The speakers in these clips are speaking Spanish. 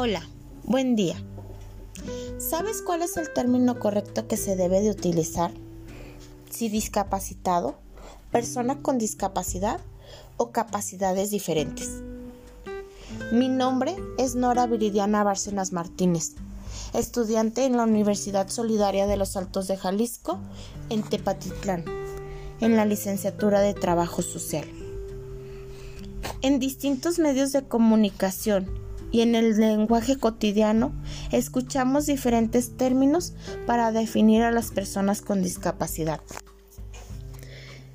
Hola, buen día. ¿Sabes cuál es el término correcto que se debe de utilizar? Si discapacitado, persona con discapacidad o capacidades diferentes. Mi nombre es Nora Viridiana Bárcenas Martínez, estudiante en la Universidad Solidaria de los Altos de Jalisco, en Tepatitlán, en la licenciatura de Trabajo Social. En distintos medios de comunicación y en el lenguaje cotidiano escuchamos diferentes términos para definir a las personas con discapacidad.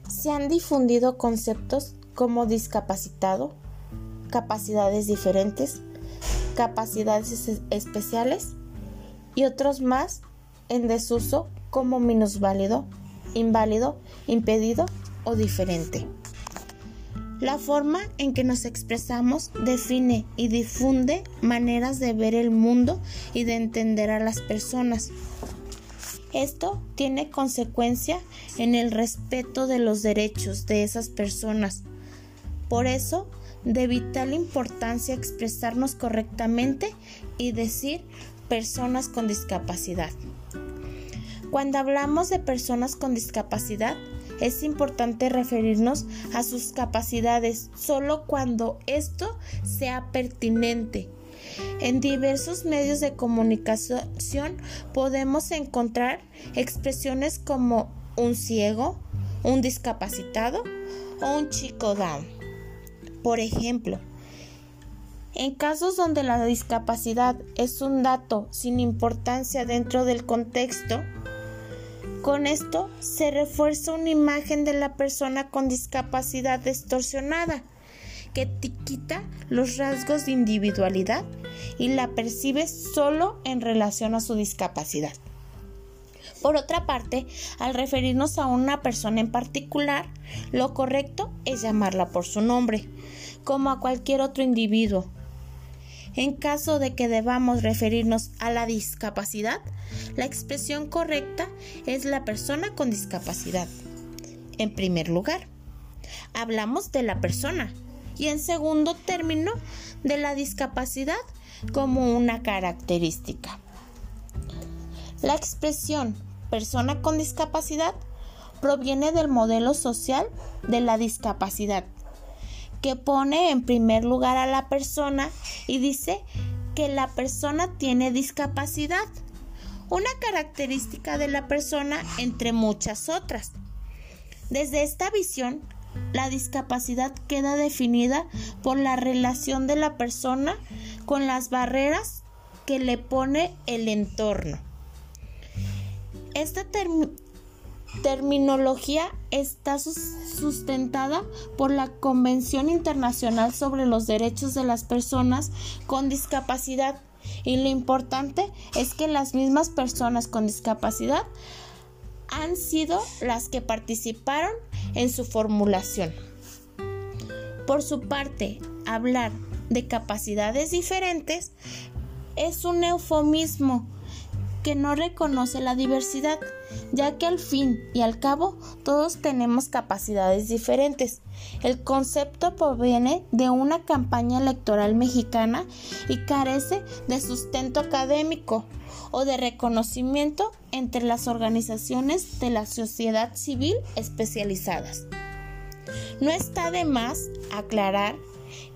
Se han difundido conceptos como discapacitado, capacidades diferentes, capacidades especiales y otros más en desuso como minusválido, inválido, impedido o diferente. La forma en que nos expresamos define y difunde maneras de ver el mundo y de entender a las personas. Esto tiene consecuencia en el respeto de los derechos de esas personas. Por eso, de vital importancia expresarnos correctamente y decir personas con discapacidad. Cuando hablamos de personas con discapacidad, es importante referirnos a sus capacidades solo cuando esto sea pertinente. En diversos medios de comunicación podemos encontrar expresiones como un ciego, un discapacitado o un chico down. Por ejemplo, en casos donde la discapacidad es un dato sin importancia dentro del contexto, con esto se refuerza una imagen de la persona con discapacidad distorsionada que te quita los rasgos de individualidad y la percibe solo en relación a su discapacidad. Por otra parte, al referirnos a una persona en particular, lo correcto es llamarla por su nombre, como a cualquier otro individuo, en caso de que debamos referirnos a la discapacidad, la expresión correcta es la persona con discapacidad. En primer lugar, hablamos de la persona y en segundo término de la discapacidad como una característica. La expresión persona con discapacidad proviene del modelo social de la discapacidad que pone en primer lugar a la persona y dice que la persona tiene discapacidad, una característica de la persona entre muchas otras. Desde esta visión, la discapacidad queda definida por la relación de la persona con las barreras que le pone el entorno. Esta terminología está sustentada por la Convención Internacional sobre los Derechos de las Personas con Discapacidad y lo importante es que las mismas personas con discapacidad han sido las que participaron en su formulación. Por su parte, hablar de capacidades diferentes es un eufemismo que no reconoce la diversidad, ya que al fin y al cabo todos tenemos capacidades diferentes. El concepto proviene de una campaña electoral mexicana y carece de sustento académico o de reconocimiento entre las organizaciones de la sociedad civil especializadas. No está de más aclarar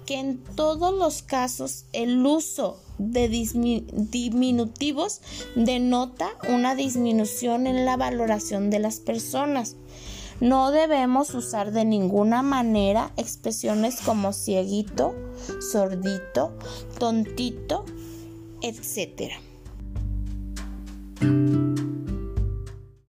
que en todos los casos el uso de diminutivos denota una disminución en la valoración de las personas. No debemos usar de ninguna manera expresiones como cieguito, sordito, tontito, etc.